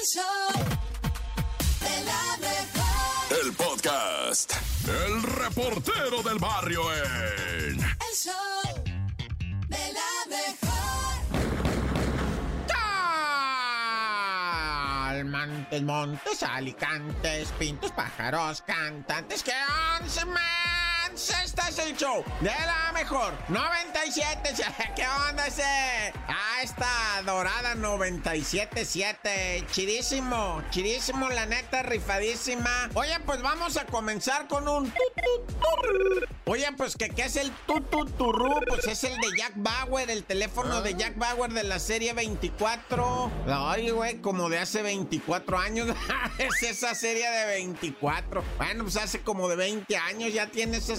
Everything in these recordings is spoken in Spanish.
El show de la mejor. El podcast. El reportero del barrio en. El show de la mejor. Montes, montes, alicantes, pintos, pájaros, cantantes, que once más. Este es el show de la mejor 97. ¿Qué onda ese? Ah, esta dorada 97.7. Chidísimo, chidísimo, la neta, rifadísima. Oye, pues vamos a comenzar con un. Oye, pues qué es el tututurú, pues es el de Jack Bauer, el teléfono de Jack Bauer de la serie 24. Ay, güey, como de hace 24 años. es esa serie de 24. Bueno, pues hace como de 20 años ya tiene esa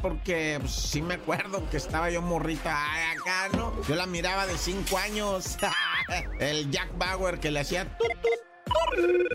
porque pues, sí me acuerdo que estaba yo morrita acá, ¿no? Yo la miraba de 5 años. el Jack Bauer que le hacía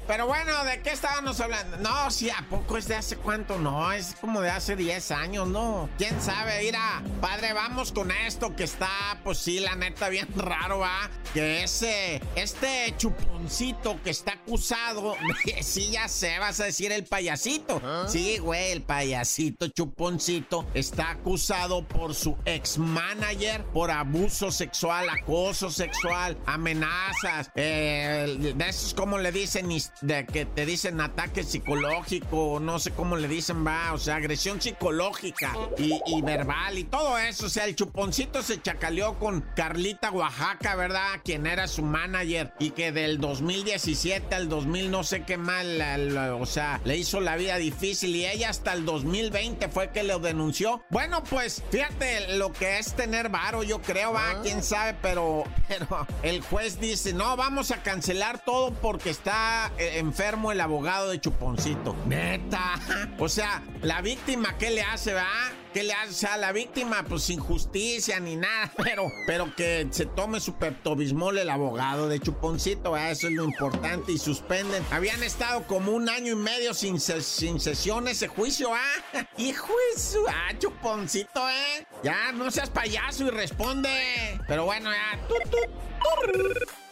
pero bueno, ¿de qué estábamos hablando? No, sí, ¿a poco es de hace cuánto? No, es como de hace 10 años, ¿no? ¿Quién sabe? Mira, padre, vamos con esto que está, pues sí, la neta, bien raro, ¿va? Que ese, este chuponcito que está acusado, sí, ya sé, vas a decir el payasito. Sí, güey, el payasito chuponcito está acusado por su ex manager por abuso sexual, acoso sexual, amenazas, eh, de esos como le dicen, de que te dicen ataque psicológico, no sé cómo le dicen, va, o sea, agresión psicológica y, y, verbal y todo eso. O sea, el chuponcito se chacaleó con Carlita Oaxaca, ¿verdad? Quien era su manager y que del 2017 al 2000 no sé qué mal, o sea, le hizo la vida difícil y ella hasta el 2020 fue que lo denunció. Bueno, pues fíjate lo que es tener varo, yo creo, va, quién sabe, pero, pero el juez dice, no, vamos a cancelar todo porque está eh, enfermo el abogado de Chuponcito. Neta. O sea, la víctima, ¿qué le hace, va? ¿Qué le hace a la víctima? Pues sin justicia ni nada, pero, pero que se tome su peptobismol el abogado de Chuponcito, ¿verdad? eso es lo importante, y suspenden. Habían estado como un año y medio sin, sin sesión ese juicio, ¿ah? Hijo de su... Ah, Chuponcito, ¿eh? Ya, no seas payaso y responde. Pero bueno, ya...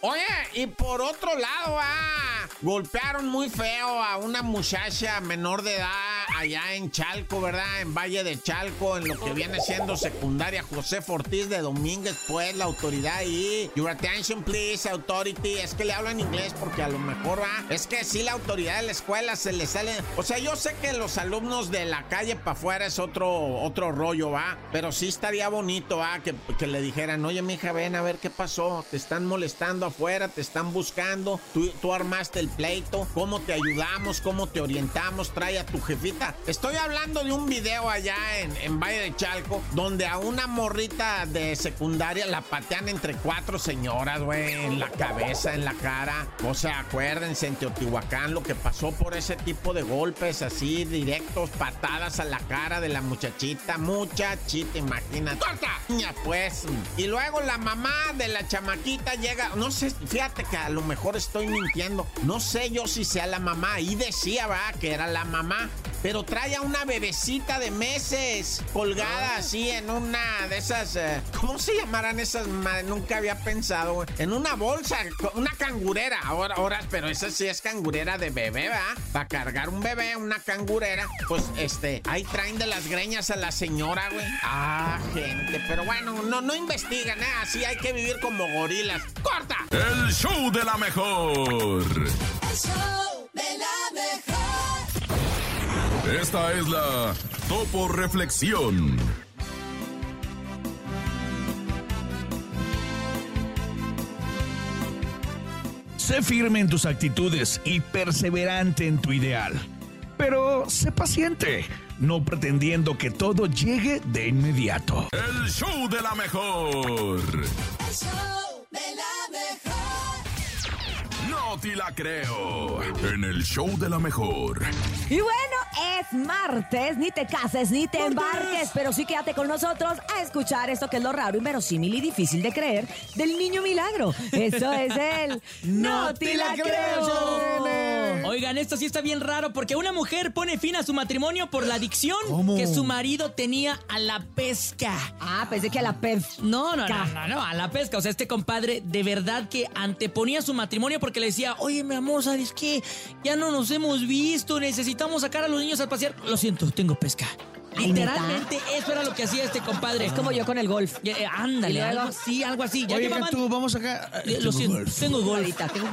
Oye, y por otro lado, ah, golpearon muy feo a una muchacha menor de edad allá en Chalco, ¿verdad? En Valle de Chalco, en lo que viene siendo secundaria José Ortiz de Domínguez, pues la autoridad ahí. Your attention, please, authority. Es que le hablo en inglés porque a lo mejor va. Es que sí, la autoridad de la escuela se le sale. O sea, yo sé que los alumnos de la calle para afuera es otro, otro rollo, va. Pero sí estaría bonito, va, que, que le dijeran, oye, mija, ven a ver qué pasó. Te están molestando te están buscando. Tú, armaste el pleito. ¿Cómo te ayudamos? ¿Cómo te orientamos? Trae a tu jefita. Estoy hablando de un video allá en, en Valle de Chalco, donde a una morrita de secundaria la patean entre cuatro señoras, güey, en la cabeza, en la cara. O sea, acuérdense en Teotihuacán lo que pasó por ese tipo de golpes así, directos, patadas a la cara de la muchachita. Muchachita, imagínate. ¡Corta! Pues. Y luego la mamá de la chamaquita llega, no sé, fíjate que a lo mejor estoy mintiendo. No sé yo si sea la mamá. Ahí decía, va, que era la mamá. Pero trae a una bebecita de meses colgada Ah. así en una de esas. eh, ¿Cómo se llamarán esas? Nunca había pensado. En una bolsa, una cangurera. Ahora, ahora, pero esa sí es cangurera de bebé, ¿va? Para cargar un bebé, una cangurera. Pues este, ahí traen de las greñas a la señora, güey. Ah, gente. Pero bueno, no, no investigan, ¿eh? Así hay que vivir como gorilas. ¡Corta! El show de la mejor. El show de la mejor. Esta es la Topo Reflexión. Sé firme en tus actitudes y perseverante en tu ideal. Pero sé paciente, no pretendiendo que todo llegue de inmediato. El show de la mejor. El show No te la creo. En el show de la mejor. Y bueno, es martes, ni te cases ni te embarques, pero sí quédate con nosotros a escuchar esto que es lo raro, inverosímil y difícil de creer del niño milagro. Eso es el No te la creo. Oigan, esto sí está bien raro porque una mujer pone fin a su matrimonio por la adicción ¿Cómo? que su marido tenía a la pesca. Ah, pensé que a la pez. No, no, no, no, no, a la pesca. O sea, este compadre de verdad que anteponía su matrimonio porque le decía, oye, mi amor, ¿sabes qué? Ya no nos hemos visto, necesitamos sacar a los niños a pasear. Lo siento, tengo pesca. Literalmente eso era lo que hacía este compadre. Es como yo con el golf. Eh, eh, ándale, algo así, algo así. Ya Oye, llevaban- tú, vamos acá. Eh, Lo siento, tengo golf. Ahorita, tengo.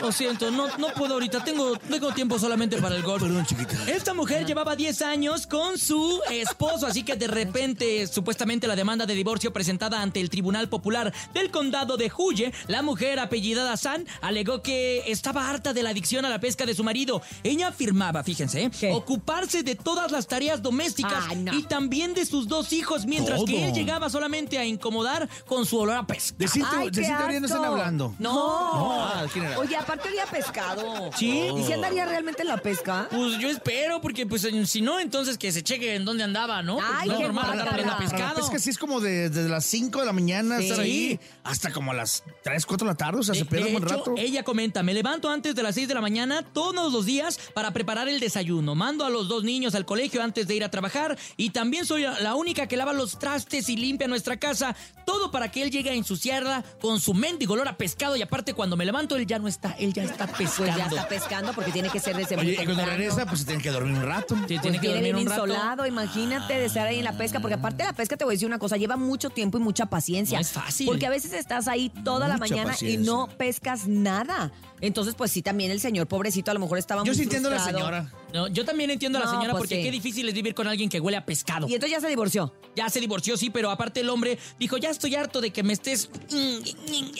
Lo siento, no, no puedo ahorita. Tengo, tengo tiempo solamente para el golf. Perdón, chiquita. Esta mujer llevaba 10 años con su esposo, así que de repente, supuestamente la demanda de divorcio presentada ante el Tribunal Popular del Condado de Huye, la mujer apellidada San alegó que estaba harta de la adicción a la pesca de su marido. Ella afirmaba, fíjense, ¿eh? ¿Qué? ocuparse de todas las tareas domésticas No. y también de sus dos hijos, mientras que él llegaba solamente a incomodar con su olor a pesca. De Cintia, Ay, de qué Cintia Urias no están hablando. No. No, ah, ¿quién era? Oye, aparte había pescado. ¿Sí? ¿Y si andaría realmente en la pesca? Pues yo espero, porque pues si no, entonces que se cheque en dónde andaba, ¿no? Porque Ay, no es qué normal andar a Para la pescado. pesca sí es como de, desde las 5 de la mañana Sí. estar ahí hasta como a las 3, 4 de la tarde. O sea, se De- pierde de un buen hecho, rato. Ella comenta, me levanto antes de las 6 de la mañana todos los días para preparar el desayuno. Mando a los dos niños al colegio antes de ir a trabajar y también soy la única que lava los trastes y limpia nuestra casa. Todo para que él llegue a ensuciarla con su mendigo olor a pescado y aparte cuando me levanto él ya no está, él ya está Pues pescando. ya está pescando porque tiene que ser desde muy Oye, y cuando temprano. regresa, pues se tiene que dormir un rato. Sí, Pues tiene que viene dormir bien un rato. insolado, imagínate de estar ahí en la pesca, porque aparte de la pesca te voy a decir una cosa, lleva mucho tiempo y mucha paciencia. No es fácil. Porque a veces estás ahí toda la mañana y no pescas nada. Entonces, pues sí, también el señor pobrecito a lo mejor estaba Yo muy sí entiendo a la frustrado. señora. No, yo también entiendo a la No, señora pues porque sí. qué difícil es vivir con alguien que huele a pescado. Y entonces ya se divorció. Ya se divorció, sí, pero aparte el hombre dijo, ya estoy harto de que me estés...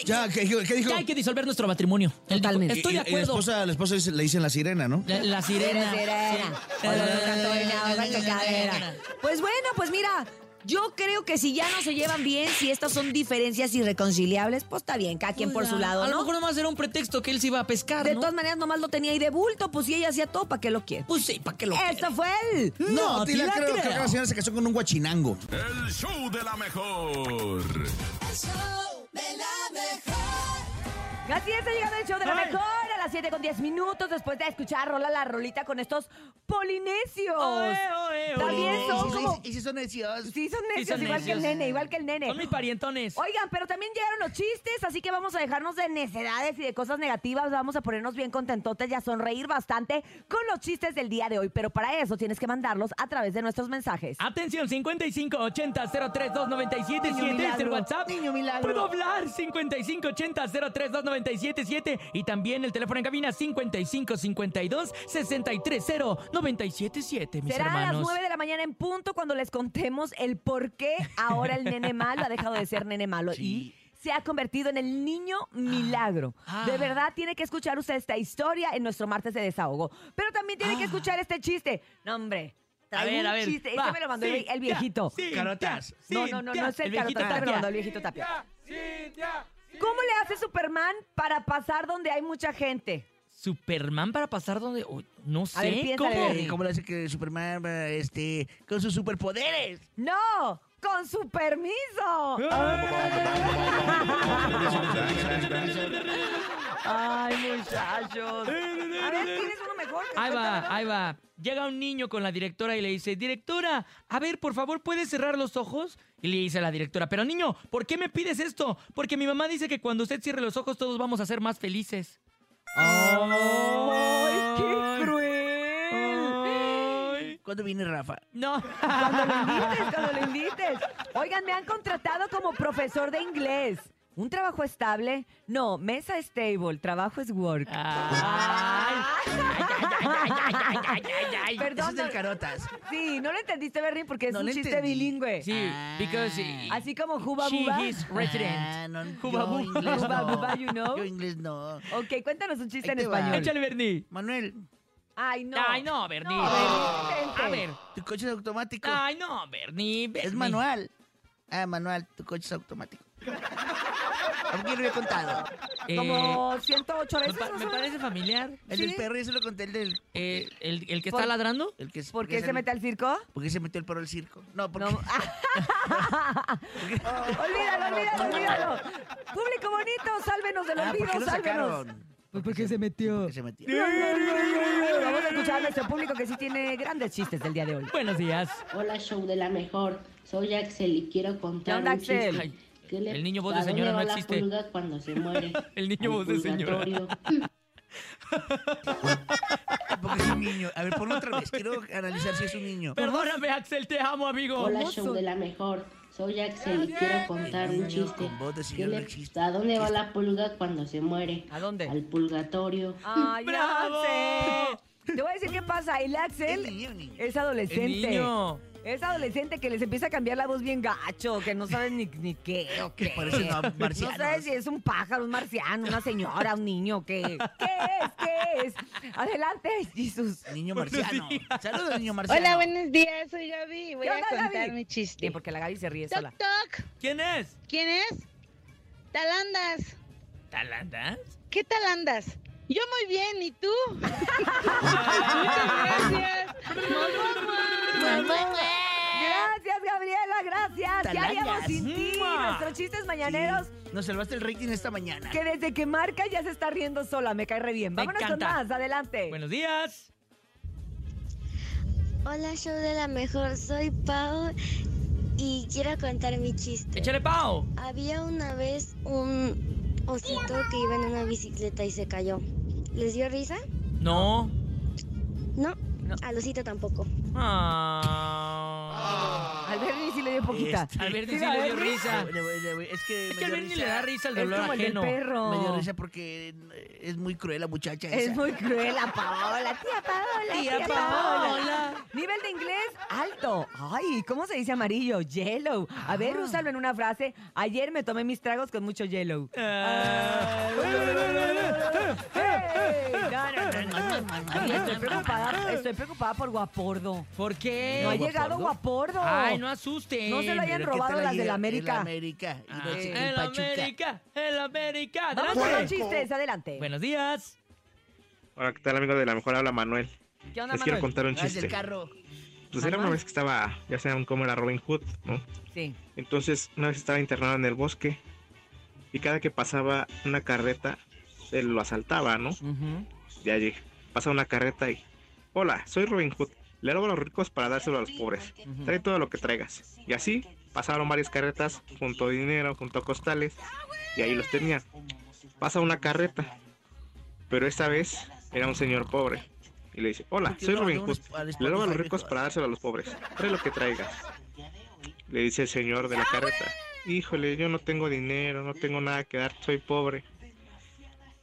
Ya, ¿qué, qué dijo? Ya hay que disolver nuestro matrimonio. Él dijo, Totalmente. Estoy Y- de y la acuerdo. esposa, la esposa dice- le dicen la sirena, ¿no? La, la sirena. Sirena. Sí. Cadera. Pues bueno, pues mira, yo creo que si ya no se llevan bien, si estas son diferencias irreconciliables, pues está bien, cada quien por su lado, A lo ¿no? mejor nomás era un pretexto que él se iba a pescar, De ¿no? todas maneras, nomás lo tenía ahí de bulto, pues si ella hacía todo, ¿para qué lo quiere? Pues sí, ¿para qué lo Esto quiere? fue él. No, sí la la creo. creo. Creo que la señora se casó con un guachinango. El show de la mejor. El show de la mejor. Así está llegando el show de la Ay. mejor las 7 con 10 minutos después de escuchar Rola la Rolita con estos polinesios. Oe, oe, oe. También son como... ¿Y si son necios? Sí, son necios, son igual que el necios. nene, igual que el nene. Son mis parientones. Oigan, pero también llegaron los chistes, así que vamos a dejarnos de necedades y de cosas negativas. Vamos a ponernos bien contentotes y a sonreír bastante con los chistes del día de hoy. Pero para eso tienes que mandarlos a través de nuestros mensajes. Atención, 5580-032977 Niño es el milagro. WhatsApp. Niño milagro. Puedo hablar 5580-032977 y también el teléfono en cabina 5552-630977, mis Será a las hermanos. 9 de la mañana en punto cuando les contemos el por qué ahora el nene malo ha dejado de ser nene malo y se ha convertido en el niño milagro. Ah. De verdad tiene que escuchar usted esta historia en nuestro martes de desahogo. Pero también tiene que escuchar este chiste. No, hombre. Ah. A ver, un a ver. chiste. va. Este me lo mandó el- Sí, el viejito. ya, sí, Carotas. ya, No, sí, no, no, ya. no es el, viejito Carota Tapia, me lo mandó el viejito Tapia. ¿Cómo le hace Superman para pasar donde hay mucha gente? Superman para pasar donde... No sé, A ver, piénsale, ¿cómo? ¿Cómo le hace que Superman, este, con sus superpoderes? ¡No! ¡Con su permiso! Ay, muchachos. A ver, ¿tienes uno mejor? Ahí va, ahí va. Llega un niño con la directora y le dice, directora, a ver, por favor, ¿puedes cerrar los ojos? Y le dice la directora, pero niño, ¿por qué me pides esto? Porque mi mamá dice que cuando usted cierre los ojos todos vamos a ser más felices. ¡Ay, qué cruel! ¿Cuándo viene Rafa? No. Cuando lo invites, cuando lo invites. Oigan, me han contratado como profesor de inglés. ¿Un trabajo estable? No, mesa stable, trabajo es work. Ay. Perdón, Eso es del Carotas. Sí, no lo entendiste, Bernie, porque es No un lo chiste entendí. bilingüe. Sí, because he- Así como Juba she Buba. is resident. Ah, no, Juba yo bu- inglés Juba no. buba, you know. Yo inglés no. Ok, cuéntanos un chiste Ahí en te va. español. Échale, Bernie. Manuel, Ay, no. Ay, no, Bernie. No, Bernie, intente. A ver. tu coche es automático. Ay, no, Bernie. Bernie. Es manual. Ah, manual, tu coche es automático. ¿A quién lo había contado? Eh, Como 108 me, veces. pa- ¿no me parece familiar. El ¿Sí? del perro, eso lo conté, el del... Eh, el, el que Por- está ladrando. El que, es- ¿Por qué se mete al circo? ¿Por qué se metió el perro al circo? No, porque... No. olvídalo, olvídalo, olvídalo. Público bonito, sálvenos del Ah, ¿por olvido, qué lo sálvenos. sacaron? Porque se metió. Porque se metió. Vamos a escuchar a nuestro público que sí tiene grandes chistes del día de hoy. Buenos días. Hola, show de la mejor. Soy Axel y quiero contar onda, un chiste. Axel? Ay, ¿Qué le- el niño voz de ¿a dónde señora no la existe. pulga cuando se muere? El niño voz de señora. Porque es un niño. A ver, ponlo otra vez. Quiero analizar si es un niño. Perdóname, Axel, te amo, amigo. Hola, show de la mejor. Soy Axel y quiero contar Un chiste. con voz de ¿Qué señor le-. ¿A dónde va la pulga cuando se muere? ¿A dónde? Al purgatorio. ¡Ay, ¡Bravo! Axel! Te voy a decir qué pasa. El Axel niño, niño. es adolescente. El niño. Es adolescente que les empieza a cambiar la voz bien gacho, que no saben ni, ni qué o qué. parecen a No marcianos. sabes si es un pájaro, un marciano, una señora, un niño, qué. ¿Qué es? ¿Qué es? Adelante, Jesús. Niño marciano. Saludos, niño marciano. Hola, buenos días, soy Gaby voy ¿Qué a onda, contar Gaby? mi chiste. porque la Gaby se ríe Toc, sola. toc. ¿Quién es? ¿Quién es? Talandas. ¿Talandas? ¿Qué tal andas? Yo muy bien, ¿y tú? Muchas gracias. Gracias, Gabriela, gracias. ¿Qué haríamos sin ti? Nuestros chistes mañaneros, Nos salvaste el rating esta mañana. que desde que marca ya se está riendo sola. Me cae re bien. Me Vámonos con más, adelante. Buenos días. Hola, show de la mejor. Soy Pau y quiero contar mi chiste. Échale pao. Había una vez un osito que iba en una bicicleta y se cayó. ¿Les dio risa? No. No, al osito tampoco. Ah. Al Bernie sí le dio poquita. Este. Al Bernie Sí, le dio risa. Le- le- le- Es que Es que al Bernie le da risa el Es dolor como el del ajeno. perro. Me dio risa porque es muy cruel la muchacha Es esa. muy cruel la Paola, tía Paola, tía, Tía Paola. Paola. Nivel de inglés alto. Ay, ¿cómo se dice amarillo? Yellow. A ver, úsalo en una frase. Ayer me tomé mis tragos con mucho yellow. Ah. Hey, no, no, no, no. Ay, Estoy preocupada, estoy preocupada por Guapordo. ¿Por qué? No ha llegado Guapordo. Ay, no asusten. No se lo hayan Pero ¿qué robado las del el- América. El América. Y no Ah, el. América, el América. Vamos con los chistes, adelante. Buenos días. Hola, ¿qué tal amigos de la mejor habla Manuel? ¿Qué onda, Les quiero contar un es del chiste. carro. Pues era una vez que estaba, ya saben cómo era Robin Hood, ¿no? Sí. Entonces, una vez estaba internado en el bosque y cada que pasaba una carreta, él lo asaltaba, ¿no? Ujú. Ya llegué. Pasa una carreta y, hola, soy Robin Hood. Le a los ricos para dárselo a los pobres. Trae todo lo que traigas. Y así pasaron varias carretas, junto dinero, junto costales, y ahí los tenían. Pasa una carreta, pero esta vez era un señor pobre. Y le dice, hola, soy Robin Hood. Le robo a los ricos para dárselo a los pobres. Trae lo que traigas. Le dice el señor de la carreta, híjole, yo no tengo dinero, no tengo nada que dar, soy pobre.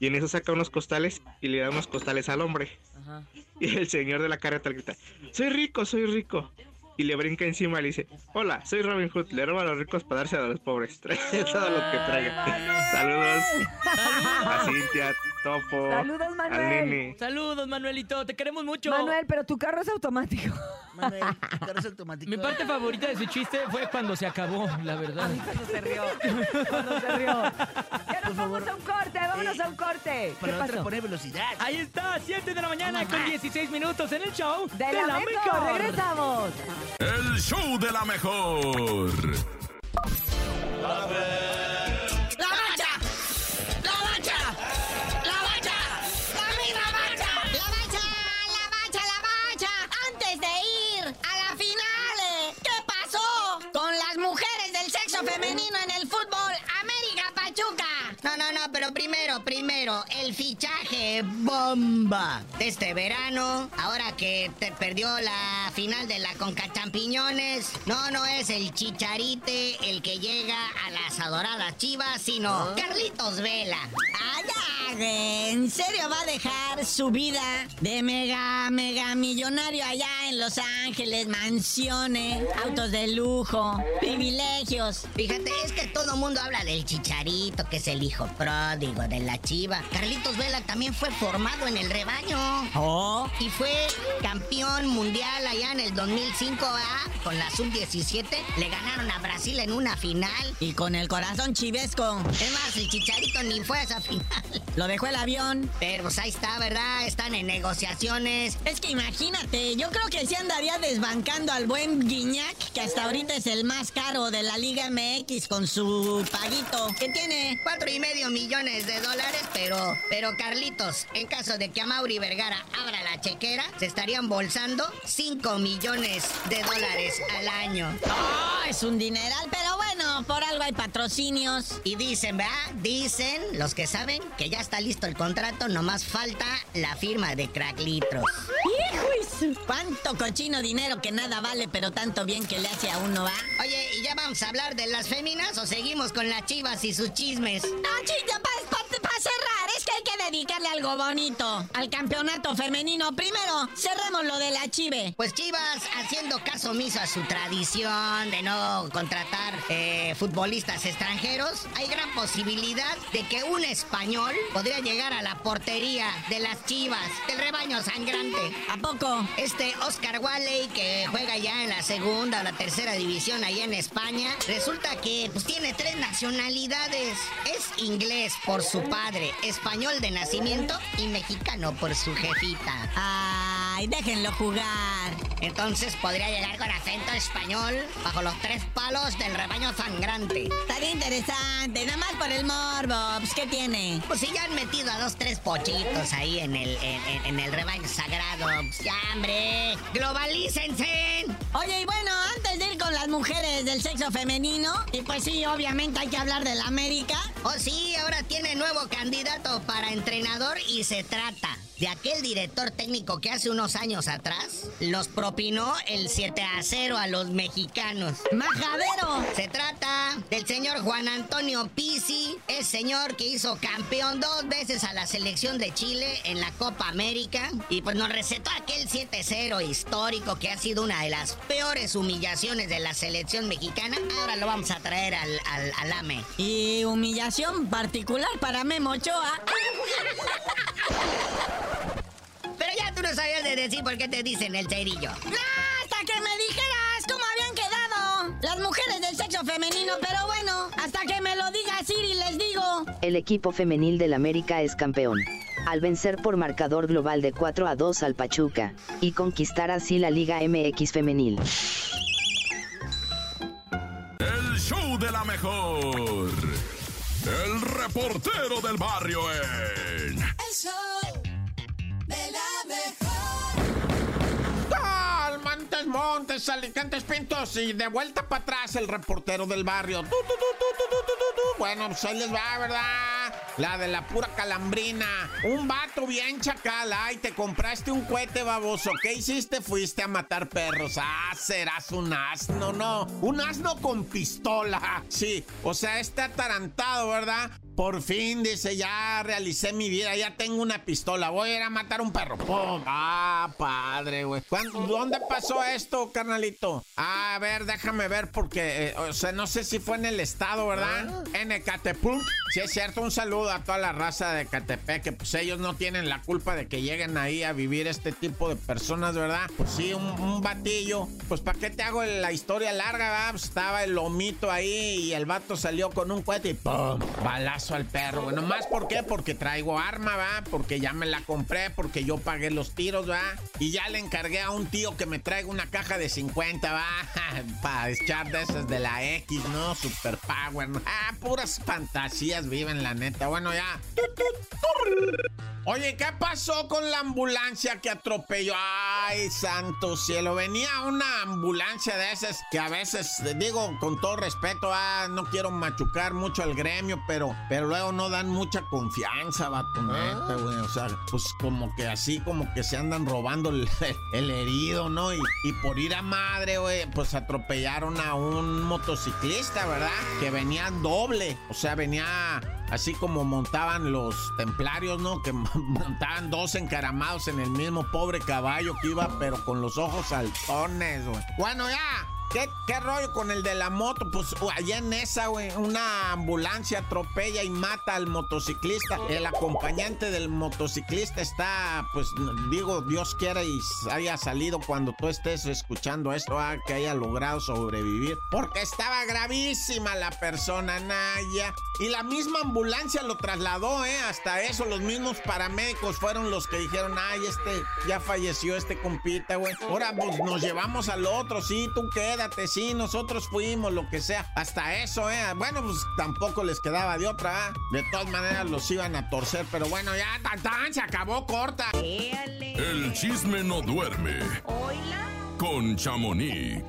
Y en eso saca unos costales y le da unos costales al hombre. Ajá. Y el señor de la carreta le grita, soy rico, soy rico. Y le brinca encima y le dice, hola, soy Robin Hood, le robo a los ricos para darse a los pobres. Trae todo lo que traiga. Saludos a Cintia, Topo, Saludos, al Manuel. nene. Saludos, Manuelito. Te queremos mucho. Manuel, pero tu carro es automático. Manuel, tu carro es automático. Mi parte favorita de su chiste fue cuando se acabó, la verdad. Cuando se rió. Cuando se rió. Vamos a un corte, vámonos a un corte. ¿Qué Para no pasó? poner velocidad. Ahí está, 7 de la mañana con 16 minutos en el show De la, mejor, regresamos. El show de la mejor. La mancha, primero, el fichaje bomba de este verano. Ahora que te perdió la final de la Conca Champiñones. No, no es el chicharite el que llega a las adoradas chivas, sino Carlitos Vela. Allá, ¿en serio va a dejar su vida de mega, mega millonario allá en Los Ángeles? Mansiones, autos de lujo, privilegios. Fíjate, es que todo mundo habla del chicharito, que es el hijo pródigo de la chiva. Carlitos Vela también fue formado en el rebaño. Oh. Y fue campeón mundial allá en el 2005 ¿ah? con la sub-17. Le ganaron a Brasil en una final. Y con el corazón chivesco. Es más, el chicharito ni fue a esa final. Lo dejó el avión. Pero pues ahí está, ¿verdad? Están en negociaciones. Es que imagínate, yo creo que sí andaría desbancando al buen Guiñac, que hasta ahorita es el más caro de la Liga MX con su paguito. Que tiene cuatro y medio millones de dólares, pero pero, pero Carlitos, en caso de que a Mauri Vergara abra la chequera, se estarían bolsando 5 millones de dólares al año. Oh, es un dineral, pero bueno, por algo hay patrocinios. Y dicen, ¿verdad? Dicen los que saben que ya está listo el contrato, nomás falta la firma de Crack Litros. ¡Hijos! ¿Cuánto cochino dinero que nada vale, pero tanto bien que le hace a uno, va? Oye, ¿y ya vamos a hablar de las féminas o seguimos con las chivas y sus chismes? No, chilla, para cerrar, es que hay que dedicarle algo bonito al campeonato femenino. Primero, cerremos lo de la chive. Pues Chivas, haciendo caso omiso a su tradición de no contratar eh, futbolistas extranjeros, hay gran posibilidad de que un español podría llegar a la portería de las Chivas, del rebaño sangrante. ¿A poco? Este Oscar Walley, que juega ya en la segunda o la tercera división allá en España, resulta que pues, tiene tres nacionalidades. Es inglés por su padre, español de nacimiento y mexicano por su jefita. Ay, déjenlo jugar. Entonces podría llegar con acento español bajo los tres palos del rebaño sangrante. Estaría interesante, nada más por el morbo. Pues, ¿qué tiene? Pues si ya han metido a dos, tres pochitos ahí en el, en, en el rebaño sagrado. Pues ya, hombre, globalícense. Oye, y bueno, antes de ir con las mujeres del sexo femenino, y pues sí, obviamente hay que hablar de la América. Oh, sí, ahora tiene nuevo candidato para entrenador y se trata de aquel director técnico que hace unos años atrás los propinó el 7 a 0 a los mexicanos. ¡Majadero! Se trata del señor Juan Antonio Pizzi, el señor que hizo campeón dos veces a la selección de Chile en la Copa América y pues nos recetó aquel 7-0 histórico que ha sido una de las peores humillaciones de la selección mexicana. Ahora lo vamos a traer al, al, al AME. Y humillación particular para Memo Ochoa. Pero ya tú no sabías de decir por qué te dicen el cerillo. ¡No! Hasta que me dijeras cómo habían quedado las mujeres del sexo femenino, pero bueno, hasta que me lo diga Siri les digo. El equipo femenil del América es campeón. Al vencer por marcador global de 4 a 2 al Pachuca, y conquistar así la Liga MX femenil. El show de la mejor. El reportero del barrio en... El show Montes, Alicantes, Pintos y de vuelta para atrás el reportero del barrio. Bueno, pues ahí les va, ¿verdad? La de la pura calambrina. Un vato bien chacal. Ay, te compraste un cohete baboso. ¿Qué hiciste? Fuiste a matar perros. Ah, serás un asno, no. Un asno con pistola. Sí, o sea, está atarantado, ¿verdad? Por fin, dice, ya realicé mi vida, ya tengo una pistola, voy a ir a matar un perro. ¡Pum! Ah, padre, güey. ¿Dónde pasó esto, carnalito? a ver, déjame ver, porque, eh, o sea, no sé si fue en el estado, ¿verdad? En Ecatepec. Sí, es cierto, un saludo a toda la raza de Ecatepec, que pues ellos no tienen la culpa de que lleguen ahí a vivir este tipo de personas, ¿verdad? Pues sí, un, un batillo. Pues, ¿para qué te hago la historia larga, va? Pues, estaba el lomito ahí y el vato salió con un cohete y ¡pum! Balazo al perro, bueno, más por qué, porque traigo arma, va, porque ya me la compré, porque yo pagué los tiros, va, y ya le encargué a un tío que me traiga una caja de 50, va, para echar de esas de la X, ¿no? Super power, ¿no? ah, puras fantasías viven, la neta, bueno, ya. Oye, ¿qué pasó con la ambulancia que atropelló? Ay, santo cielo. Venía una ambulancia de esas que a veces, digo con todo respeto, ah, no quiero machucar mucho al gremio, pero, pero luego no dan mucha confianza, vato, neta, güey. O sea, pues como que así, como que se andan robando el, el herido, ¿no? Y, y, por ir a madre, güey, pues atropellaron a un motociclista, ¿verdad? Que venía doble. O sea, venía así como montaban los templarios, ¿no? Que montaban dos encaramados en el mismo pobre caballo que iba, pero con los ojos saltones, güey. Bueno, ya. ¿Qué, ¿Qué, rollo con el de la moto? Pues allá en esa, güey, una ambulancia atropella y mata al motociclista. El acompañante del motociclista está, pues, digo, Dios quiera y haya salido cuando tú estés escuchando esto, ah, que haya logrado sobrevivir. Porque estaba gravísima la persona, Naya. Y la misma ambulancia lo trasladó, ¿eh? Hasta eso, los mismos paramédicos fueron los que dijeron, ay, este ya falleció este compita, güey. Ahora, pues nos llevamos al otro, sí, tú quedas olvídate, sí, nosotros fuimos, lo que sea. Hasta eso, ¿eh? Bueno, pues tampoco les quedaba de otra, ¿ah? De todas maneras los iban a torcer, pero bueno, ya, tan, tan, se acabó corta. El chisme no duerme Hola. con Chamonix.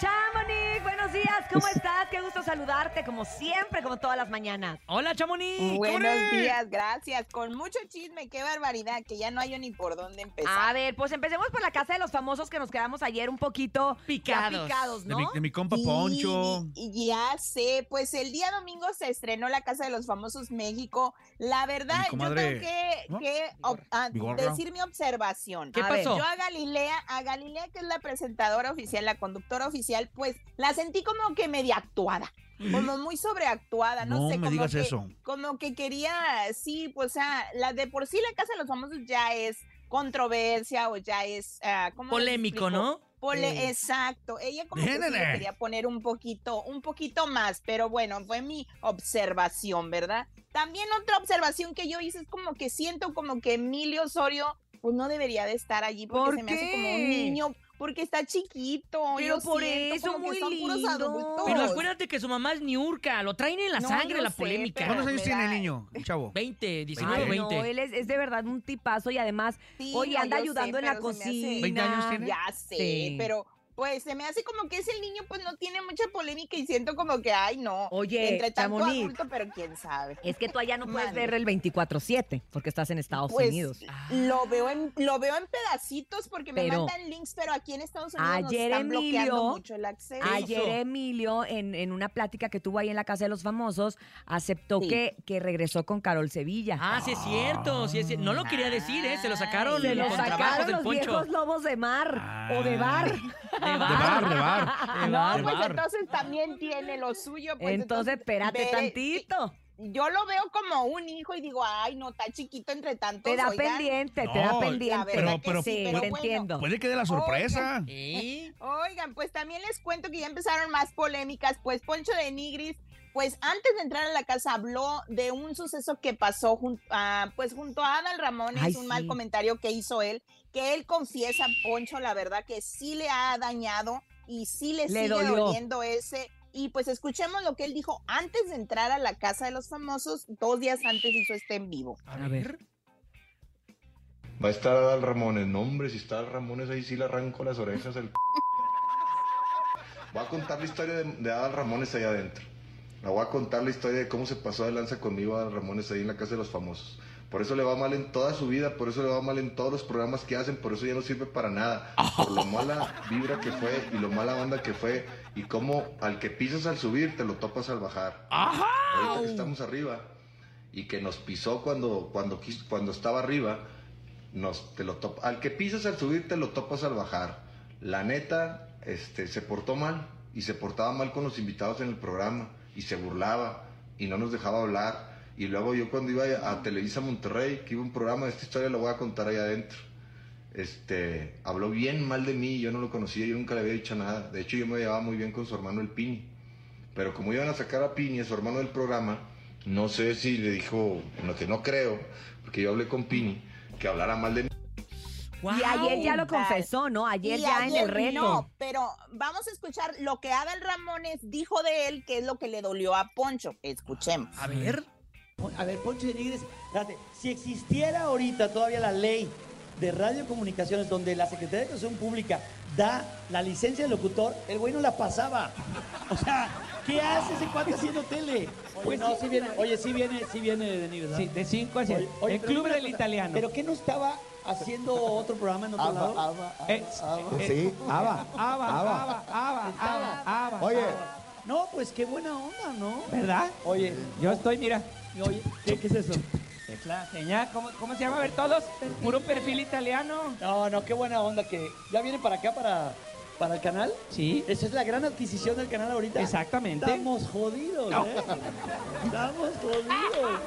Chamonix, buenos días, ¿cómo estás? Qué gusto saludarte, como siempre, como todas las mañanas. Hola, Chamonix. Buenos días, gracias. Con mucho chisme, qué barbaridad, que ya no hay ni por dónde empezar. A ver, pues empecemos por la casa de los famosos que nos quedamos ayer un poquito Picados. picados, De ¿no? mi, de mi compa Sí, Poncho. ya sé, pues el día domingo se estrenó La Casa de los Famosos México. La verdad, yo tengo que, ¿no? que, ob- ah, decir mi observación. ¿Qué A ver, pasó? Yo a Galilea, a Galilea, que es la presentadora oficial, la conductora oficial, pues la sentí como que media actuada. Como muy sobreactuada, no, No sé, me como digas que, eso. como que quería, sí, pues, o sea, la de por sí la Casa de los Famosos ya es controversia o ya es, ah, ¿cómo Polémico? ¿no? Pole- Sí. Exacto, ella como que sí le quería poner un poquito, un poquito más, pero bueno, fue mi observación, ¿verdad? También otra observación que yo hice es como que siento como que Emilio Osorio pues no debería de estar allí porque ¿Por se me hace como un niño, porque está chiquito. Pero yo por siento eso, muy que son puros lindo. Pero acuérdate que su mamá es Niurka, lo traen en la No, sangre la sé, polémica. ¿Cuántos años tiene el niño, el chavo? 20, 19, Ay, 20. no, él es, es de verdad un tipazo y además, Sí, oye, no, anda sé, ayudando en la me hace- cocina. 20 años tiene. Ya sé, Sí. pero pues se me hace como que ese niño pues no tiene mucha polémica y siento como que, ay no, Oye, entre tanto Chamonix. adulto, pero quién sabe. Es que tú allá no puedes ver el 24-7 porque estás en Estados Pues Unidos. lo veo en lo veo en pedacitos porque me mandan links, pero aquí en Estados Unidos nos Ayer están bloqueando Emilio- mucho el acceso. Ayer Emilio, en, en una plática que tuvo ahí en la Casa de los Famosos, aceptó Sí. que, que regresó con Carol Sevilla. Ah, sí es cierto, sí es No lo quería decir, ¿eh? Se lo sacaron Se lo sacaron del los poncho. viejos lobos de mar o de bar. De De bar, de bar. De No, bar. pues bar. entonces también tiene lo suyo. Pues entonces, espérate veré- tantito. Yo lo veo como un hijo y digo, ay, no, está chiquito entre tantos. Te da oigan. pendiente, te da No, la pendiente. verdad que pero, sí, sí, pero te bueno. entiendo. Puede que dé la sorpresa. ¿Eh? Oigan, pues también les cuento que ya empezaron más polémicas, pues Poncho de Nigris, pues antes de entrar a la casa habló de un suceso que pasó junto a, pues junto a Adal Ramones, Ay, un mal sí. comentario que hizo él, que él confiesa, Poncho, la verdad que sí le ha dañado y sí le, Le sigue dolió. doliendo ese. Y pues escuchemos lo que él dijo antes de entrar a la casa de los famosos, dos días antes hizo este en vivo. A ver. Va a estar Adal Ramones. No, hombre, si está Adal Ramones ahí sí le arranco las orejas al... Voy a contar la historia de, de Adal Ramones ahí adentro. La voy a contar la historia de cómo se pasó de lanza conmigo Adal Ramones ahí en la casa de los famosos. Por eso le va mal en toda su vida, por eso le va mal en todos los programas que hacen, por eso ya no sirve para nada. Por lo mala vibra que fue y lo mala banda que fue y cómo al que pisas al subir te lo topas al bajar. Ahorita que estamos arriba y que nos pisó cuando, cuando, cuando estaba arriba, nos, te lo top- al que pisas al subir te lo topas al bajar. La neta, este, se portó mal y se portaba mal con los invitados en el programa y se burlaba y no nos dejaba hablar. Y luego yo cuando iba a Televisa Monterrey, que iba un programa, esta historia la voy a contar ahí adentro. Este, habló bien mal de mí, yo no lo conocía, yo nunca le había dicho nada. De hecho, yo me llevaba muy bien con su hermano el Pini. Pero como iban a sacar a Pini, a su hermano del programa, no sé si le dijo, lo que no creo, porque yo hablé con Pini, que hablara mal de mí. Y ayer ya lo confesó, ¿no? Ayer Y ya en el ayer reto. No, pero vamos a escuchar lo que Adal Ramones dijo de él, que es lo que le dolió a Poncho. Escuchemos. A ver. A ver, Poncho de Nigris, espérate, si existiera ahorita todavía la ley de radiocomunicaciones donde la Secretaría de Educación Pública da la licencia de locutor, el güey no la pasaba. O sea, ¿qué hace ese cuate haciendo tele? Pues no, sí viene, oye, sí viene, sí viene de Nigris, ¿verdad? Sí, de 5 a 7. Oye, el club del italiano. ¿Pero qué no estaba haciendo otro programa en otro lado? aba, Eh, eh, sí, Aba, Aba, Aba, Aba, Aba, Aba. Oye, Aba. no, pues qué buena onda, ¿no? ¿Verdad? Oye, Yo estoy, mira. Oye, ¿qué, qué es eso? Tecla, señal, ¿cómo, ¿cómo se llama? A ver, todos. Puro perfil italiano. No, no, qué buena onda que ya viene para acá, para, para el canal. Sí. Esa es la gran adquisición del canal ahorita. Exactamente. Estamos jodidos, ¿eh? Estamos jodidos.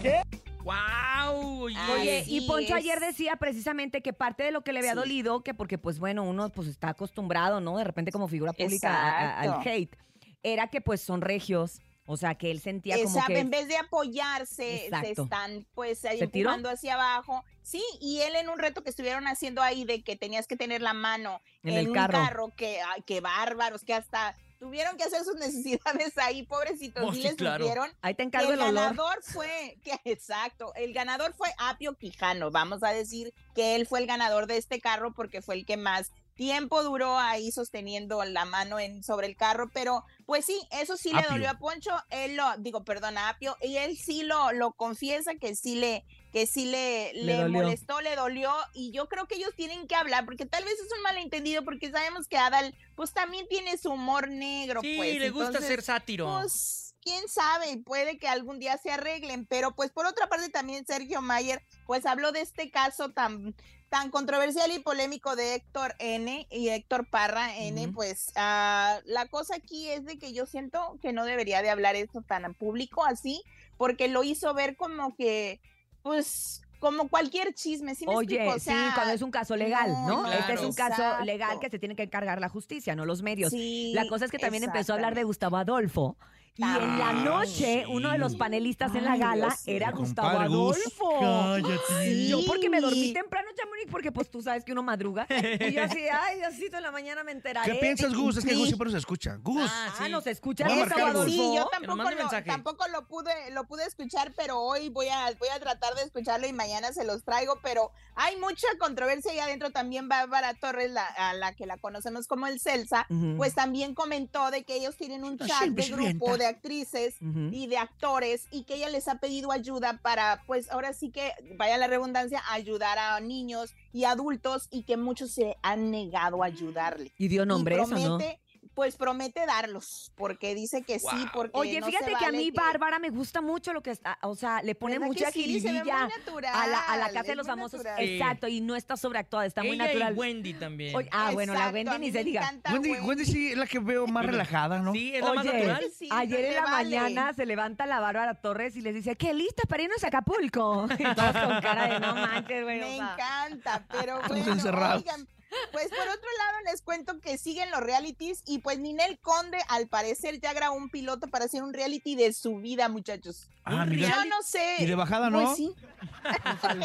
¿Qué? ¡Wow! Oye, y Poncho es. ayer decía precisamente que parte de lo que le había Sí. dolido, que porque pues bueno, uno pues está acostumbrado, ¿no? De repente como figura pública a- a- al hate, era que pues son regios, O sea, que él sentía como Esa- que... en vez de apoyarse, se están pues ahí empujando hacia abajo. Sí, y él en un reto que estuvieron haciendo ahí de que tenías que tener la mano En en, el un carro. carro, que, ay, que bárbaros, que hasta tuvieron que hacer sus necesidades ahí, pobrecitos, Oh, sí sí, les claro. Ahí te encargo el el olor. ganador fue, que, exacto, el ganador fue Apio Quijano. Vamos a decir que él fue el ganador de este carro porque fue el que más tiempo duró ahí sosteniendo la mano en sobre el carro, pero pues sí, eso sí le Apio. dolió a Poncho, él lo, digo, perdón, a Apio, y él sí lo, lo confiesa que sí le, que sí le, Le molestó, le dolió, y yo creo que ellos tienen que hablar, porque tal vez es un malentendido, porque sabemos que Adal, pues también tiene su humor negro, Sí, pues. le gusta ser sátiro. Pues, quién sabe, puede que algún día se arreglen, pero pues por otra parte también Sergio Mayer, pues habló de este caso tan tan controversial y polémico de Héctor N y Héctor Parra N, pues ah, la cosa aquí es de que yo siento que no debería de hablar esto tan en público así, porque lo hizo ver como que, pues, como cualquier chisme, ¿sí me Oye, explico? O sí, cuando es un caso legal, ¿no? Este es un caso legal que se tiene que encargar la justicia, no los medios. Sí, la cosa es que también empezó a hablar de. Gustavo Adolfo. Y en la Ah, noche, uno de los panelistas en la gala Dios era. Gustavo. Adolfo. Cállate. Yo porque me dormí temprano, Chamonix, porque pues tú sabes que uno madruga. Y yo así, ay, Diosito, en la mañana me enteraré. ¿Qué piensas, Gus? Es que Sí. Gus siempre nos escucha. Gus. Ah, sí. nos escucha Gustavo Gus. Sí, Adolfo. yo tampoco lo, tampoco lo pude, lo pude escuchar, pero hoy voy a, voy a tratar de escucharlo y mañana se los traigo. Pero hay mucha controversia ahí adentro. También Bárbara Torres, la, a la que la conocemos como el Celsa, pues también comentó de que ellos tienen un chat de grupo de actrices y de actores y que ella les ha pedido ayuda para, pues ahora sí que, vaya la redundancia, ayudar a niños y adultos y que muchos se han negado a ayudarle. Y dio nombre Y eso, ¿no? Pues promete darlos, porque dice que sí, porque Oye, no fíjate se que a mí Bárbara me gusta mucho lo que está, o sea, le pone ¿Verdad mucha sí? Jiribilla natural, a la, a la casa de los famosos. natural. Sí. Exacto, y no está sobreactuada, está muy natural. y Wendy también. Oye, ah, bueno, la Wendy ni se me diga. encanta Wendy, Wendy. Wendy sí es la que veo más relajada, ¿no? Sí, es la más Oye, natural. Sí, ayer en la vale. mañana se levanta la Bárbara Torres y les dice, ¿qué lista para irnos a Acapulco? Y todos con cara de no manches, güey. o Me sea. encanta, pero Estamos bueno, encerrados. oigan, pues por otro lado les cuento que siguen los realities y pues Ninel Conde al parecer ya grabó un piloto para hacer un reality de su vida, muchachos. Ah, Yo no sé. ¿Y de bajada no? Pues sí.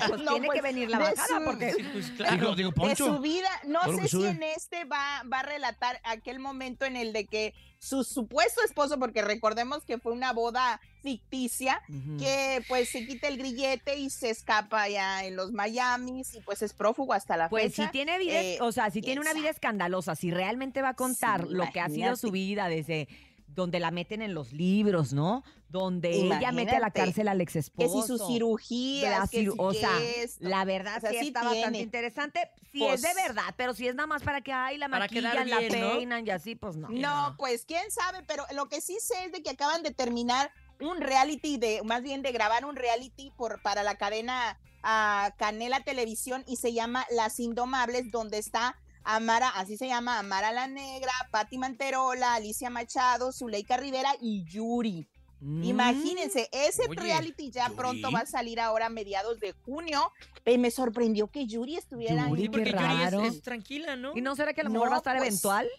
Pues No, tiene que pues, venir la bajada su- porque... Sí, pues, claro. Digo, digo, de Poncho. su vida. No sé que si en este va, va a relatar aquel momento en el de que su supuesto esposo, porque recordemos que fue una boda ficticia, que pues se quita el grillete y se escapa ya en los Miamis y pues es prófugo hasta la Pues fecha. si tiene vida, Eh, o sea, si tiene una vida escandalosa, si realmente va a contar Sí, lo que ha sido su vida desde donde la meten en los libros, ¿no? Donde ella mete a la cárcel al ex que esposo. si sus cirugías, que si o que sea, esto. la verdad O sea, sí, sí está bastante interesante. Si Pues- es de verdad, pero si es nada más para que ay la maquillan, la peinan y así, pues no. No, pues quién sabe, pero lo que sí sé es de que acaban de terminar un reality de, más bien de grabar un reality por para la cadena ah, Canela Televisión y se llama Las Indomables, donde está Amara, así se llama, Amara la Negra, Patti Manterola, Alicia Machado, Zuleika Rivera y Yuri. Mm. Imagínense, ese Oye, reality ya Yuri. pronto va a salir ahora a mediados de junio. Y me sorprendió que Yuri estuviera Yuri, ahí. Porque qué Yuri es- raro. es, tranquila, ¿no? ¿Y no será que a lo No, mejor va a estar pues, eventual?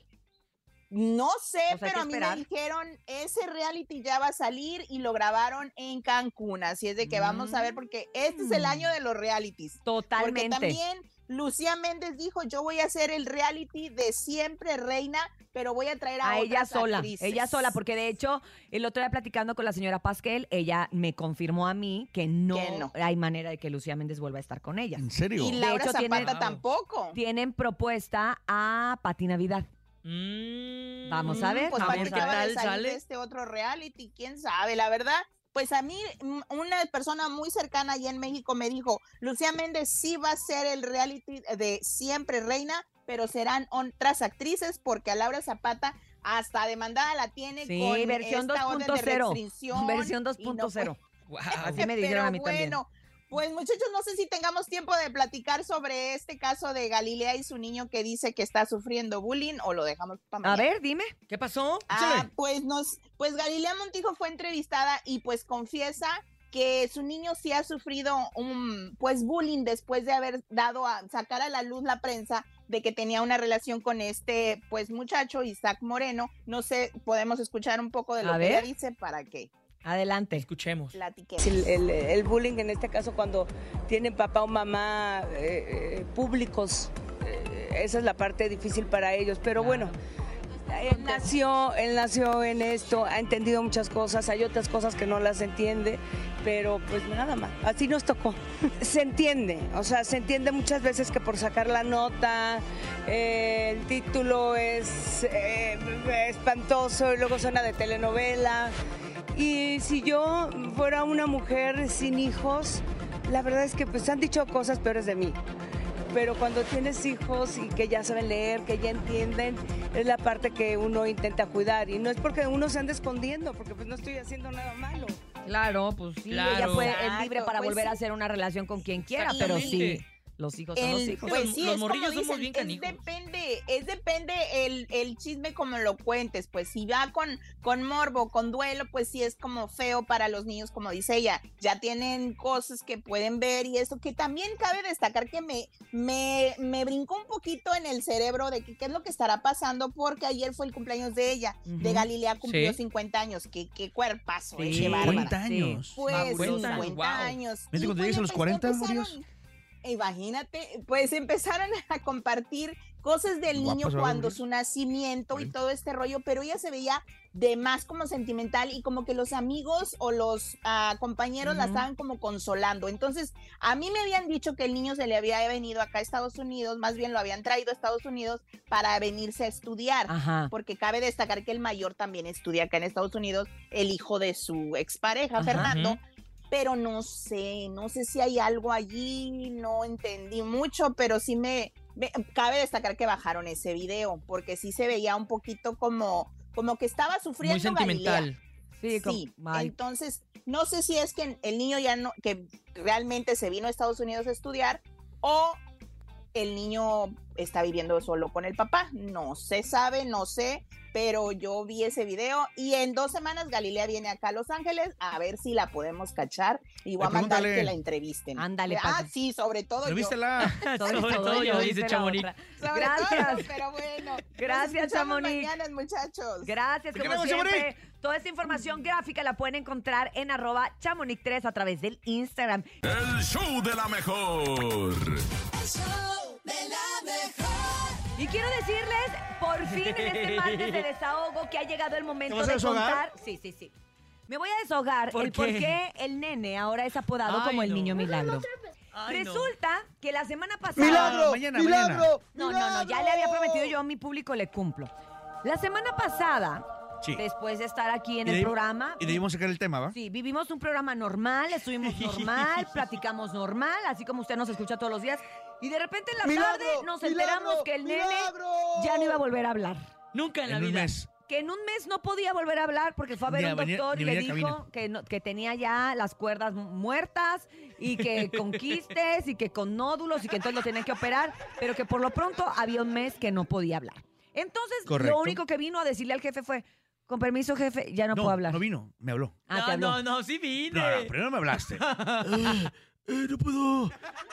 No sé, Pues pero a mí me dijeron, ese reality ya va a salir y lo grabaron en Cancún. Así es de que vamos a ver, porque este es el año de los realities. Porque Totalmente. también Lucía Méndez dijo, yo voy a hacer el reality de siempre reina, pero voy a traer a, a ella sola, actrices". ella sola, porque de hecho, el otro día platicando con la señora Pasquel, ella me confirmó a mí que no, Que no. hay manera de que Lucía Méndez vuelva a estar con ella. ¿En serio? Y De Laura hecho, Zapata tampoco. Tienen propuesta a Pati Navidad. Mm, Vamos a ver, Pues vamos parece a que ver. va a tal salir sale. de este otro reality, quién sabe, la verdad. Pues a mí, mm, una persona muy cercana allá en México me dijo, Lucía Méndez sí va a ser el reality de Siempre Reina, pero serán otras actrices porque a Laura Zapata hasta demandada la tiene Sí, con versión esta orden de 2.0. restricción Versión y no 2.0. Guau. Así me dijeron a mí pero también. Pues muchachos, no sé si tengamos tiempo de platicar sobre este caso de Galilea y su niño que dice que está sufriendo bullying o lo dejamos para A ver, dime. ¿Qué pasó? Ah, pues nos, pues Galilea Montijo fue entrevistada y pues confiesa que su niño sí ha sufrido un pues bullying después de haber dado a sacar a la luz la prensa de que tenía una relación con este pues muchacho Isaac Moreno. No sé, podemos escuchar un poco de lo A que ella dice para que Adelante. Escuchemos. El, el- el bullying en este caso cuando tienen papá o mamá eh, eh, públicos, eh, esa es la parte difícil para ellos. Pero bueno, él nació, él nació en esto, ha entendido muchas cosas, hay otras cosas que no las entiende, pero pues nada más, así nos tocó. Se entiende, o sea, se entiende muchas veces que por sacar la nota, eh, el título es eh, espantoso y luego suena de telenovela. Y si yo fuera una mujer sin hijos, la verdad es que pues han dicho cosas peores de mí. Pero cuando tienes hijos y que ya saben leer, que ya entienden, es la parte que uno intenta cuidar. Y no es porque uno se ande escondiendo, porque pues no estoy haciendo nada malo. Claro, pues sí, Claro. ella fue es libre para pues volver a hacer una relación con quien quiera, pero sí. Los hijos son El- los hijos. Pues sí, Los es como morrillos somos dicen, bien es canijos. depende, es depende el, el chisme como lo cuentes, pues si va con, con morbo, con duelo, pues sí es como feo para los niños, como dice ella, ya tienen cosas que pueden ver y eso, que también cabe destacar que me, me, me brincó un poquito en el cerebro de que qué es lo que estará pasando, porque ayer fue el cumpleaños de ella, de. Galilea cumplió Sí. 50 años, qué, qué cuerpazo, eh, Sí. qué bárbara. 50 años. Pues Fabulosa. 50 Wow. años. Vete Y cuando llegues a los pues, 40, empezaron- Dios. Imagínate, pues empezaron a compartir cosas del niño cuando su nacimiento y todo este rollo, pero ella se veía de más como sentimental y como que los amigos o los ah, compañeros la estaban como consolando. Entonces, a mí me habían dicho que el niño se le había venido acá a Estados Unidos, más bien lo habían traído a Estados Unidos para venirse a estudiar Ajá. porque cabe destacar que el mayor también estudia acá en Estados Unidos, el hijo de su expareja, Ajá. Fernando. Pero no sé, no sé si hay algo allí, no entendí mucho, pero sí me, me- cabe destacar que bajaron ese video, porque sí se veía un poquito como, como que estaba sufriendo Muy sentimental. Galilea. Sí, entonces no sé si es que el niño ya no, que realmente se vino a Estados Unidos a estudiar o el niño está viviendo solo con el papá. No se sabe, no sé, pero yo vi ese video y en dos semanas Galilea viene acá a Los Ángeles a ver si la podemos cachar y voy a mandar que la entrevisten. Ándale, Ah, padre. sí, sobre todo yo. Revístela. sobre Sobre todo yo, dice Chamonix. Sobre Gracias. todo, pero bueno. Gracias, Chamonix. mañana, muchachos. Gracias, como queremos, siempre. Toda esta información gráfica la pueden encontrar en arroba chamonix3 a través del Instagram. El show de la mejor. El show de la mejor. Y quiero decirles, por fin en este martes de desahogo, que ha llegado el momento ¿Te vas a de desahogar? contar. Sí, sí, sí. Me voy a desahogar ¿Por el por qué? qué el nene ahora es apodado Ay, como el no. niño milagro. Ay, no. Resulta que la semana pasada. ¡Milagro! Mañana, mañana. No, no, no, ya le había prometido yo a mi público, le cumplo. La semana pasada, Sí. después de estar aquí en Y el programa. Y debimos sacar el tema, ¿va? Sí, vivimos un programa normal, estuvimos normal, platicamos normal, así como usted nos escucha todos los días. Y de repente en la ¡Milagro! tarde nos ¡Milagro! enteramos que el nene ¡Milagro! ya no iba a volver a hablar. Nunca en la En un vida. mes. Que en un mes no podía volver a hablar porque fue a ver a un doctor y le dijo que, no- que tenía ya las cuerdas mu- muertas y que con quistes y que con nódulos y que entonces lo tenían que operar, pero que por lo pronto había un mes que no podía hablar. Entonces, Correcto. lo único que vino a decirle al jefe fue, con permiso jefe, ya no, puedo hablar. No vino, me habló. Ah, no, habló. no, no, sí vine. No, no, pero no me hablaste. Eh, no puedo,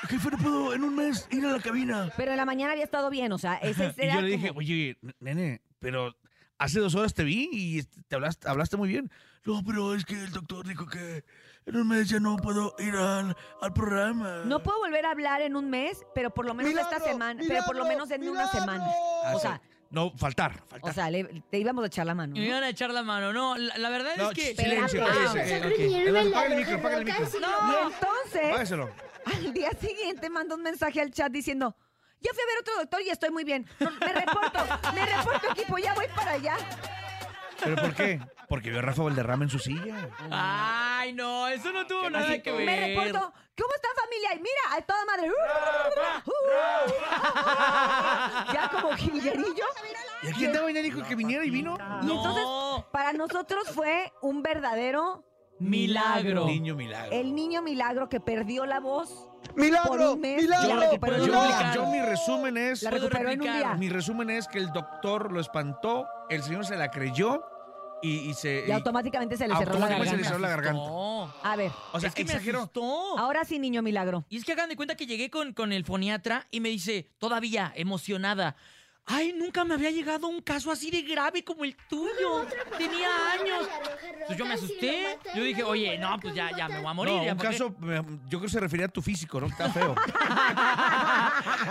jefe, no puedo en un mes ir a la cabina. Pero en la mañana había estado bien, o sea, ese Y yo le dije, como- oye, nene, pero hace dos horas te vi y te hablaste, hablaste muy bien. No, pero es que el doctor dijo que en un mes ya no puedo ir al, al programa. No puedo volver a hablar en un mes, pero por lo menos esta ¡Milagro! semana, pero por lo menos en una semana. Ah, O sí. No, faltar, faltar. o sea, le- te íbamos a echar la mano. Me ¿no? iban a echar la mano. No, la, la verdad No, es que. silencio, Espérate. cállese. Ok, ok. Págale el micro, págale el micro. Y entonces, Págaselo. al día siguiente manda un mensaje al chat diciendo, ya fui a ver otro doctor y estoy muy bien. No, Me reporto, me reporto equipo, ya voy para allá. ¿Pero por qué? Porque vio a Rafa Valderrama en su silla. Ay, no, eso no tuvo nada que ver. Me reporto, ¿cómo está familia? Y mira, a toda madre. ya como jilguerillo. ¿Y aquí andaba y dijo que viniera y vino? Y entonces, para nosotros fue un verdadero Milagro. Niño milagro. El niño milagro que perdió la voz ¡Milagro! ¡Milagro! Yo, día. yo mi resumen es. La recuperó en un día. Mi resumen es que el doctor lo espantó, el señor se la creyó y, y se... Y automáticamente se le cerró la automáticamente se le garganta. cerró la garganta. No. A ver, O sea, es que exageró. me asustó. ahora sí, niño milagro. Y es que hagan de cuenta que llegué con, con el foniatra y me dice, todavía emocionada. Ay, nunca me había llegado un caso así de grave como el tuyo. Tenía años. Pues yo me asusté. Yo dije, oye, no, pues ya, ya me voy a morir. No, ya, un caso, yo creo que se refería a tu físico, ¿no? Está feo.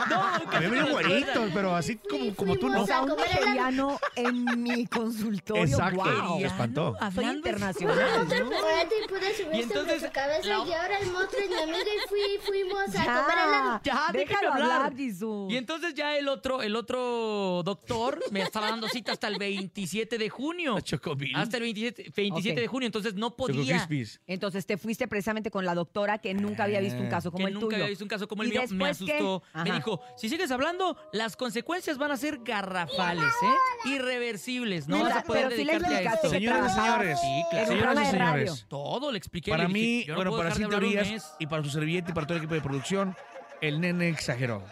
No, un A caso mí me dio cosas. pero así como, como tú no. O sea, un nigeriano en mi consultorio. Exacto, Wow. me espantó. Soy Hablando- internacional. Otra perorata y pude subir Y entonces, sobre su cabeza la- y ahora el monstruo es mi amiga y fui, fuimos a Ya. comer helado. Ya, déjame Déjalo hablar. hablar, Jesús. Y entonces ya el otro, el otro doctor me estaba dando cita hasta el 27 de junio. Chocomil. Hasta el 27, 27 Ok. de junio, entonces no podía. Entonces te fuiste precisamente con la doctora que nunca había visto un caso como que el nunca tuyo. había visto un caso como el ¿Y mío, me asustó. Me dijo, si sigues hablando, las consecuencias van a ser garrafales, ¿eh? Irreversibles. No vas a poder pero sí le dedicarte a explicaste esto. Señoras y señores, Sí, claro. señoras y señores, Todo le expliqué. para le dije, mí, no bueno, para Urias mes. y para su servilleta y para todo el equipo de producción, el nene exageró.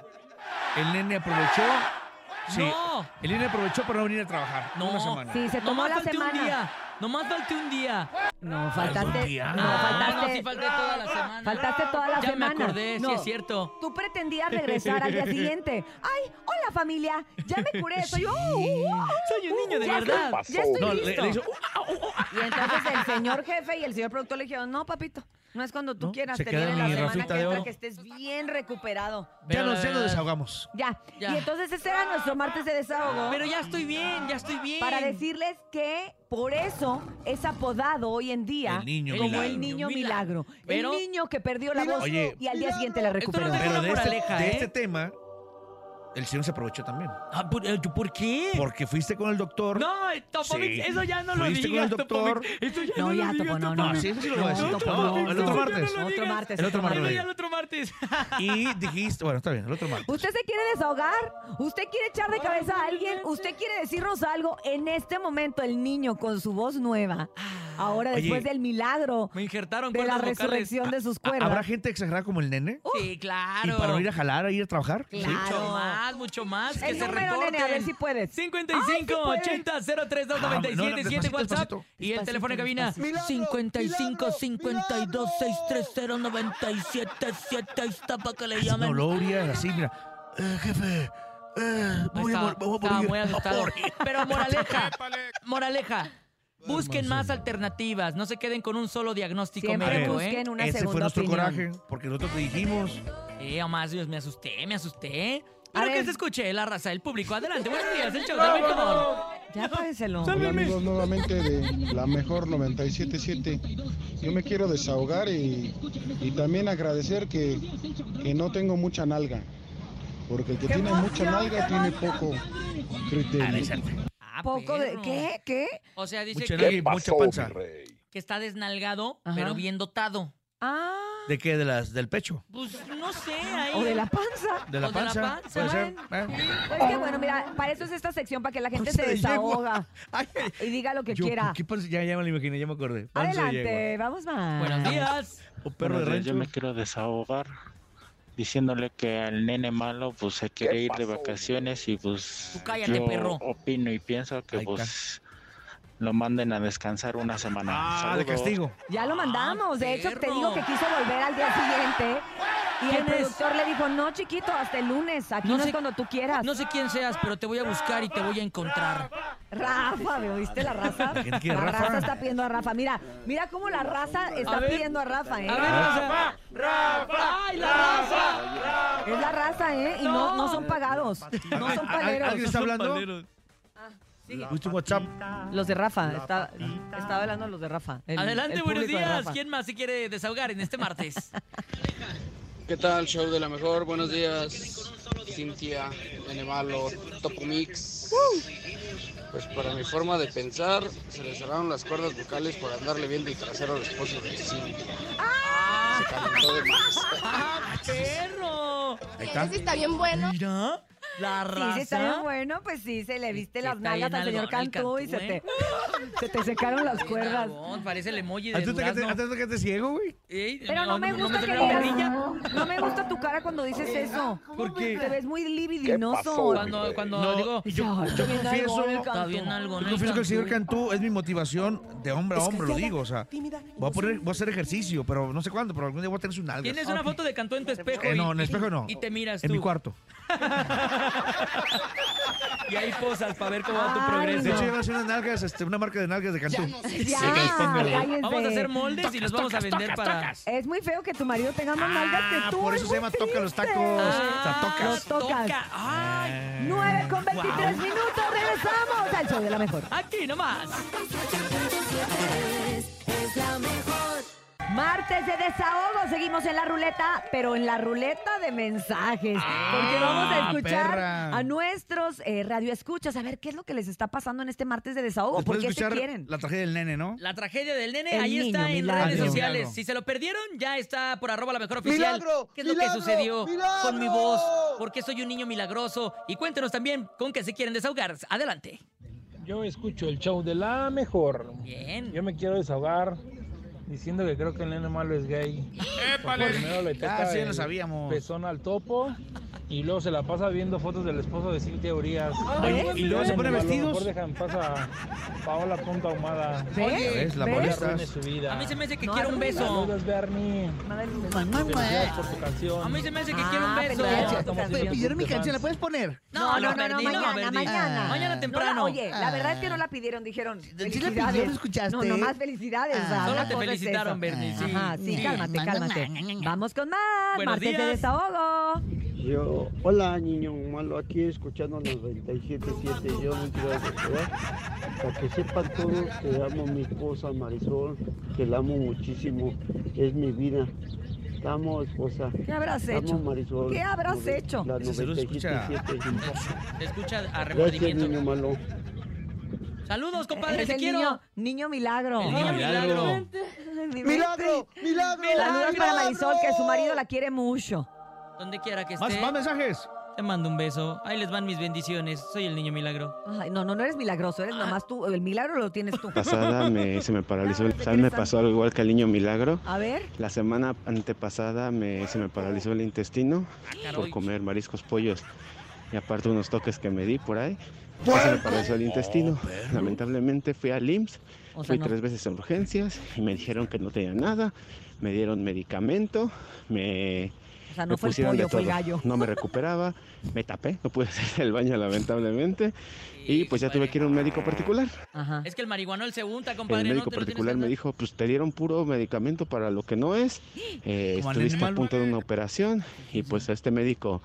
El nene aprovechó. Sí, No. el nene aprovechó para no venir a trabajar. No. Una semana. Sí, se tomó Nomás la falté un semana. día. Nomás falté un día. No, faltaste. día. No, Ah, faltaste. no, sí falté toda la semana. Faltaste toda la ya semana. me acordé, No, sí es cierto. Tú pretendías regresar al día siguiente. Ay, hola familia, ya me curé, soy yo. Uh, Soy un niño de ya verdad. estoy- ya estoy No, le- listo. le hizo, Y entonces el señor jefe y el señor productor le dijeron, no, papito, no es cuando tú No, quieras, se te queda viene la mi semana Rafita que de entra oro. que estés bien recuperado. ya, nos, ya nos desahogamos. Ya. Ya. Y entonces ese era nuestro martes de desahogo. Pero ya estoy bien, ya estoy bien. Para decirles que por eso es apodado hoy en día El niño como milagro. el niño Milagro. Pero- el niño que perdió la voz Oye. y al día siguiente la Esto recuperó. Pero una de este, moraleja, de ¿eh? este tema, el señor se aprovechó también. Ah, ¿por, eh, ¿por qué? Porque fuiste con el doctor. No, Topomix, Sí. eso ya no lo Fuiste con el doctor. Eso ya No, no, ya, lo Topo, digas, no, no, no. Sí, eso sí lo voy a decir. Topo, No, no, el otro martes. no lo Otro digas. martes. El otro martes. El otro martes. Y dijiste, bueno, está bien, el otro martes. ¿Usted se quiere desahogar? ¿Usted quiere echar de cabeza a alguien? ¿Usted quiere decirnos algo? En este momento el niño con su voz nueva, ahora Oye. después del milagro Me injertaron de la vocales. resurrección de sus ¿Ha- cuerdas. ¿Habrá gente exagerada como el nene? Sí, claro. ¿Y para no ir a jalar, a ir a trabajar? Claro. Más, mucho más. Que El se número, reporten. nene, a ver si puedes. 55 Ay, sí puede. 80 03 Ah, no, 97 7 despacito, WhatsApp despacito. y el teléfono de cabina despacito. 55 52 630 97 7 ahí está para que le llamen. No, Urias, así, mira. Eh, jefe, eh, voy, a, voy a morir. muy asustado. Voy a morir. Pero moraleja, moraleja. Busquen más alternativas, no se queden con un solo diagnóstico Siempre médico, busquen ¿eh? una Ese segunda fue nuestro opinión. coraje, porque nosotros te dijimos. Eh, más Dios, me asusté, me asusté. Pero que ver. se escuche la raza del público. Adelante, buenos días, el show del mejor. Ya páguenselo. Hola amigos nuevamente de la mejor 977. Yo me quiero desahogar y, y también agradecer que, que no tengo mucha nalga. Porque el que tiene mucha nalga tiene poco criterio. Ah, Poco de... perro. ¿Qué? ¿Qué? O sea, dice Mucha que, nalga y mucha panza. que está desnalgado, Ajá. pero bien dotado. Ah, ¿De qué? ¿De las, ¿Del pecho? Pues no sé, ahí. o de la panza. ¿De la O de la panza? panza, Puede ser. bueno. Pues que bueno, mira, para eso es esta sección, para que la gente Panza se de desahoga Ay, ay. y diga lo que Yo, quiera. ¿por ¿Qué panza? Ya, ya me lo imaginé, ya me acordé. Panza de Adelante, vamos más. Buenos días. O perro de rancho. yo me quiero desahogar diciéndole que al nene malo pues se quiere ir de vacaciones y pues Tú cállate, yo perro. opino y pienso que pues lo manden a descansar una semana. Ah, de castigo. Ya lo mandamos. De hecho, te digo que quiso volver al día siguiente. Y el productor le dijo, no, chiquito, hasta el lunes. Aquí no, No es sé- cuando tú quieras. No sé quién seas, pero te voy a buscar y te voy a encontrar. Rafa, ¿me oíste la raza? ¿Quién quiere la Rafa? raza está pidiendo a Rafa. Mira, mira cómo la raza está A ver. pidiendo a Rafa, ¿eh? A ver, Rafa. Rafa. ¡Ay, la raza! Es la raza, ¿eh? Y no, no son pagados. No son ¿Al- paleros. ¿Alguien está hablando? Sigue. ¿Viste un WhatsApp? Los de Rafa. Está, estaba hablando los de Rafa. el- Adelante, el buenos días. ¿Quién más se quiere desahogar en este martes? ¿Qué tal, show de la mejor? Buenos días, Cintia, Enemalo, Topomix. Pues para mi forma de pensar, se le cerraron las cuerdas vocales por andarle viendo el trasero al esposo de Cintia. Se calentó de más. ¡Ah, perro! Ahí está. Ese está bien bueno. Mira. La Sí, sí, está bien raza. bueno, pues sí, se le viste las nalgas al señor Cantú y se te, ¿eh? se te secaron las cuerdas. Dragón, parece el emoji ¿A de ti te quedaste- durazno. ti te ciego, güey? Ey, Pero no me gusta que no me gusta tu cara cuando dices eso. ¿Por qué? Te ves muy libidinoso. Cuando, cuando No, digo, yo, "Ay, yo está bien confieso, está Cantú". bien algo, yo confieso que el señor Cantú. Es mi motivación de hombre a hombre, lo digo. O sea, voy a, poner, voy a hacer ejercicio, pero no sé cuándo, pero algún día voy a tener sus nalgas. Tienes una foto de Cantú en tu espejo. Eh, y- no, en el espejo no. Y te miras En mi cuarto. Y ahí posas para ver cómo va tu Ay, progreso. De hecho, hacer unas nalgas, este, una marca de nalgas de Cantú. Ya. Vamos a hacer moldes y los vamos a vender para... Es muy feo que tu marido tenga más nalgas que Ah, tú. por es eso se llama toca los triste. tacos. Ah, o sea, tocas. Los tocas. Toca. Ay, 9 con 23 minutos, regresamos al show de la mejor. aquí nomás. Es la mejor. Martes de desahogo, seguimos en la ruleta, pero en la ruleta de mensajes. porque vamos a escuchar perra. a nuestros eh, radioescuchas, a ver qué es lo que les está pasando en este martes de desahogo. Después ¿Por de qué se escuchar quieren? la tragedia del nene, ¿no? La tragedia del nene, El ahí niño está en milagro. redes Niño sociales. milagro. Si se lo perdieron, ya está por arroba la mejor oficial. ¡Milagro! ¿Qué es lo que sucedió ¡Milagro! con mi voz? ¿Por qué soy un niño milagroso? Y cuéntenos también con qué se quieren desahogar. Adelante. Yo escucho el show de la mejor. Bien. Yo me quiero desahogar diciendo que creo que el nene malo es gay. Porque primero le toca Ah, sí, lo sabíamos. pezón al topo y luego se la pasa viendo fotos del esposo de Cintia Urias. Oye, y luego se pone vestidos. mejor dejan pasa Paola Punta Ahumada. ¿Ves? ¿Ves? La molestas. Arruine su vida. A mí se me hace que No, quiero un beso. Saludos, Bernie. Por tu canción. A mí se me hace que Ah, quiero un beso. Pidieron mi canción, ¿la puedes poner? No, no, no, no, Verdi, mañana, mañana. Mañana No, temprano. la- oye, la verdad es que no la pidieron, dijeron. la Felicidades. pidieron, ¿escuchaste? No, nomás felicidades. Ah. Solo te felicitaron. Bernie, sí. Ajá, sí, cálmate, cálmate. Vamos con más. Martes de desahogo. Yo, hola niño malo, aquí escuchando 97.7, yo me quiero. Para que sepan todos que amo a mi esposa Marisol, que la amo muchísimo, es mi vida. Te amo, esposa. ¿Qué habrás Te amo, hecho? Marisol. ¿Qué habrás Nove- hecho? La Ese saludo escucha 97.7. Se escucha a Gracias, niño malo. Saludos, compadre, te quiero. niño, niño milagro. El niño milagro. Mi ¡Milagro! mente. ¡Milagro! Saludos para Marisol, que su marido la quiere mucho. Donde quiera que ¿Más, esté. más mensajes? Te mando un beso. Ahí les van mis bendiciones. Soy el niño milagro. Ay, no, no, no eres milagroso, eres nomás tú. El milagro lo tienes tú. pasada me, se me paralizó, el- ¿sabes? Me pasó algo igual que al niño milagro. A ver. La semana antepasada me, se me paralizó el intestino Ah, por comer mariscos, pollos y aparte unos toques que me di por ahí. Se me paralizó el intestino. Lamentablemente fui al IMSS, O sea, fui no. tres veces a urgencias y me dijeron que no tenía nada. Me dieron medicamento, me, O sea, me no fue el pollo, fue el gallo. No me recuperaba, me tapé, no pude hacer el baño lamentablemente y pues ya tuve que ir a un médico particular. Ajá. Es que el marihuanol se unta, El compadre. no médico tienes particular me dijo, pues te dieron puro medicamento para lo que no es. Eh, estuviste a punto de una operación y pues este médico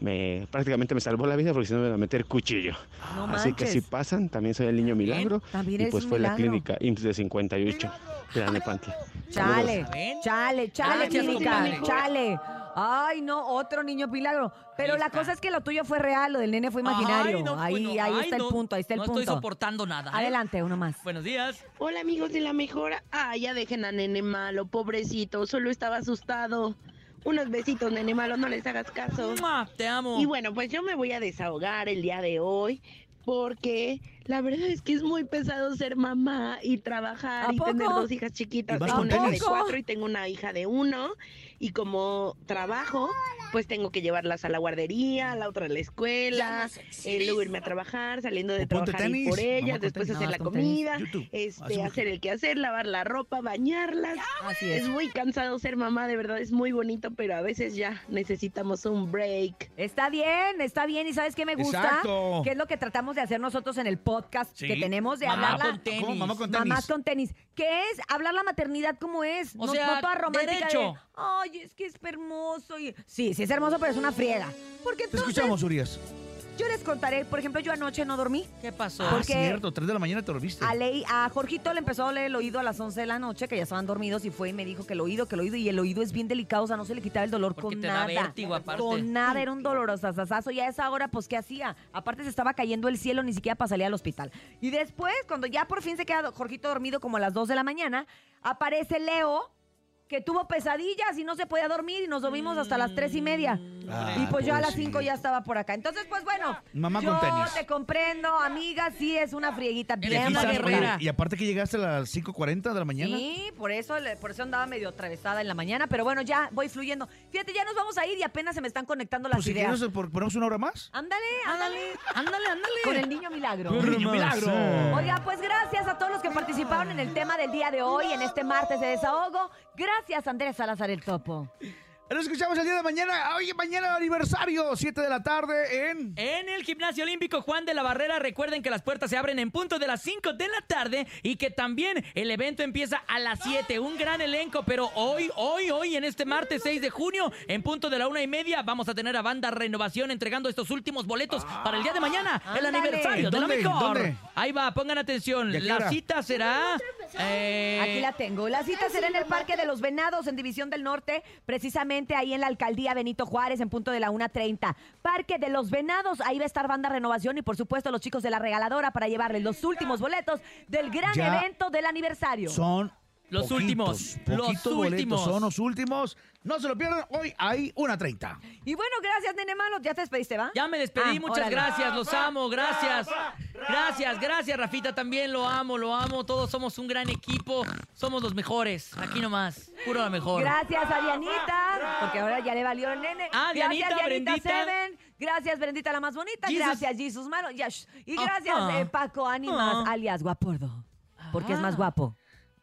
me prácticamente me salvó la vida porque si no me iba a meter cuchillo. No Así que si pasan, también soy el niño milagro. También y pues fue la clínica IMSS de 58, Tlalnepantla. Chale, chale, chale, Gracias, clínica, compadre. chale. Ay, no, otro niño milagro. Pero Ahí la está. cosa es que lo tuyo fue real, lo del nene fue imaginario. Ay, no, ahí pues no, ahí ay, está el punto, ahí está el no punto. estoy soportando nada. ¿eh? Adelante, uno más. Buenos días. Hola amigos de la mejor. Ah, ya dejen a Nene Malo, pobrecito, solo estaba asustado. Unos besitos, Nene Malo, no les hagas caso. ¡Mua! Te amo. Y bueno, pues yo me voy a desahogar el día de hoy porque la verdad es que es muy pesado ser mamá y trabajar ¿A y tener dos hijas chiquitas. ¿Y vas Tengo una hija de cuatro y tengo una hija de uno. Y como trabajo, pues tengo que llevarlas a la guardería, a la otra a la escuela, eh, luego irme a trabajar, saliendo de trabajar ir por ellas, después tenis. hacer No, la tenis. comida, YouTube. este, hacer el quehacer, lavar la ropa, bañarlas. Así Es es. muy cansado ser mamá, de verdad es muy bonito, pero a veces ya necesitamos un break. Está bien, está bien. ¿Y sabes qué me gusta? Exacto. Que es lo que tratamos de hacer nosotros en el podcast Sí. que tenemos de Mamá hablar con tenis. ¿Cómo? Mamá con tenis. Mamás con tenis. ¿Qué es? Hablar la maternidad como es. O no, sea, no toda romántica. derecho. de, Ay, es que es hermoso. Y... Sí, sí es hermoso, pero es una friega. Porque Te entonces, escuchamos, Urias. yo les contaré. Por ejemplo, yo anoche no dormí. ¿Qué pasó? Ah, Porque- cierto, 3 de la mañana te dormiste. A, Ley- a Jorgito le empezó a doler el oído a las 11 de la noche, que ya estaban dormidos, y fue y me dijo que el oído, que el oído, y el oído es bien delicado, o sea, no se le quitaba el dolor Porque con te da nada. vértigo, aparte. Con nada, era un dolorosasazo. Y a esa hora, pues, ¿qué hacía? Aparte se estaba cayendo el cielo, ni siquiera para salir al hospital. Y después, cuando ya por fin se queda Jorgito dormido como a las 2 de la mañana, aparece Leo que tuvo pesadillas y no se podía dormir y nos dormimos hasta las tres y media. Ah, y pues yo a las pobrecito. cinco ya estaba por acá. Entonces, pues bueno, Mamá yo con tenis. te comprendo, amiga, sí es una frieguita Y bien guerrera. y aparte que llegaste a las 5.40 de la mañana. Sí, por eso, por eso andaba medio atravesada en la mañana, pero bueno, ya voy fluyendo. Fíjate, ya nos vamos a ir y apenas se me están conectando las Pues si ideas. quieres, por- ponemos una hora más. Ándale, ándale, ándale, ándale. Con el niño milagro. Con el niño milagro. Oiga, pues gracias a todos los que participaron en el tema del día de hoy, en este martes de desahogo. Gracias, Andrés Salazar el Topo. Nos escuchamos el día de mañana. Oye, mañana aniversario, 7 de la tarde en... En el Gimnasio Olímpico Juan de la Barrera, recuerden que las puertas se abren en punto de las 5 de la tarde y que también el evento empieza a las 7. Un gran elenco, pero hoy, hoy, hoy, en este martes 6 de junio, en punto de la una y media, vamos a tener a Banda Renovación entregando estos últimos boletos para el día de mañana, el Ándale. aniversario de la mejor. ¿Dónde? Ahí va, pongan atención. ¿Y a qué La cita será. Eh, Aquí la tengo. La cita será en el Parque de los Venados, en División del Norte, precisamente ahí en la alcaldía Benito Juárez, en punto de la 1.30. Parque de los Venados, ahí va a estar Banda Renovación y por supuesto los chicos de la regaladora para llevarles los últimos boletos del gran Ya evento del aniversario. Son Los poquitos, últimos, los poquitos últimos. son los últimos. No se lo pierdan, hoy hay una 30. Y bueno, gracias, nene malo. ¿Ya te despediste, va? Ya me despedí, Ah, muchas órale. gracias, los amo, gracias. Gracias, gracias, Rafita, también lo amo, lo amo. Todos somos un gran equipo, somos los mejores. Aquí nomás, puro lo mejor. Gracias a Dianita, porque ahora ya le valió el nene. Ah, Dianita, gracias, Dianita Brendita. Seven. Gracias, Brendita la más bonita. Jesus. Gracias, Jesus Malo. Y gracias, ah. eh, Paco Ánimas, Ah. alias Guapordo. Porque es más guapo,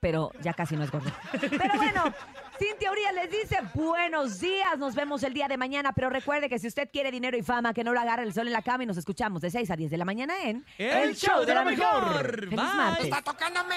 pero ya casi no es gordo. Pero bueno, Cintia Urias les dice buenos días. Nos vemos el día de mañana. Pero recuerde que si usted quiere dinero y fama, que no lo agarre el sol en la cama y nos escuchamos de 6 a 10 de la mañana en El show de la mejor. Feliz Bye. martes. Está tocándome.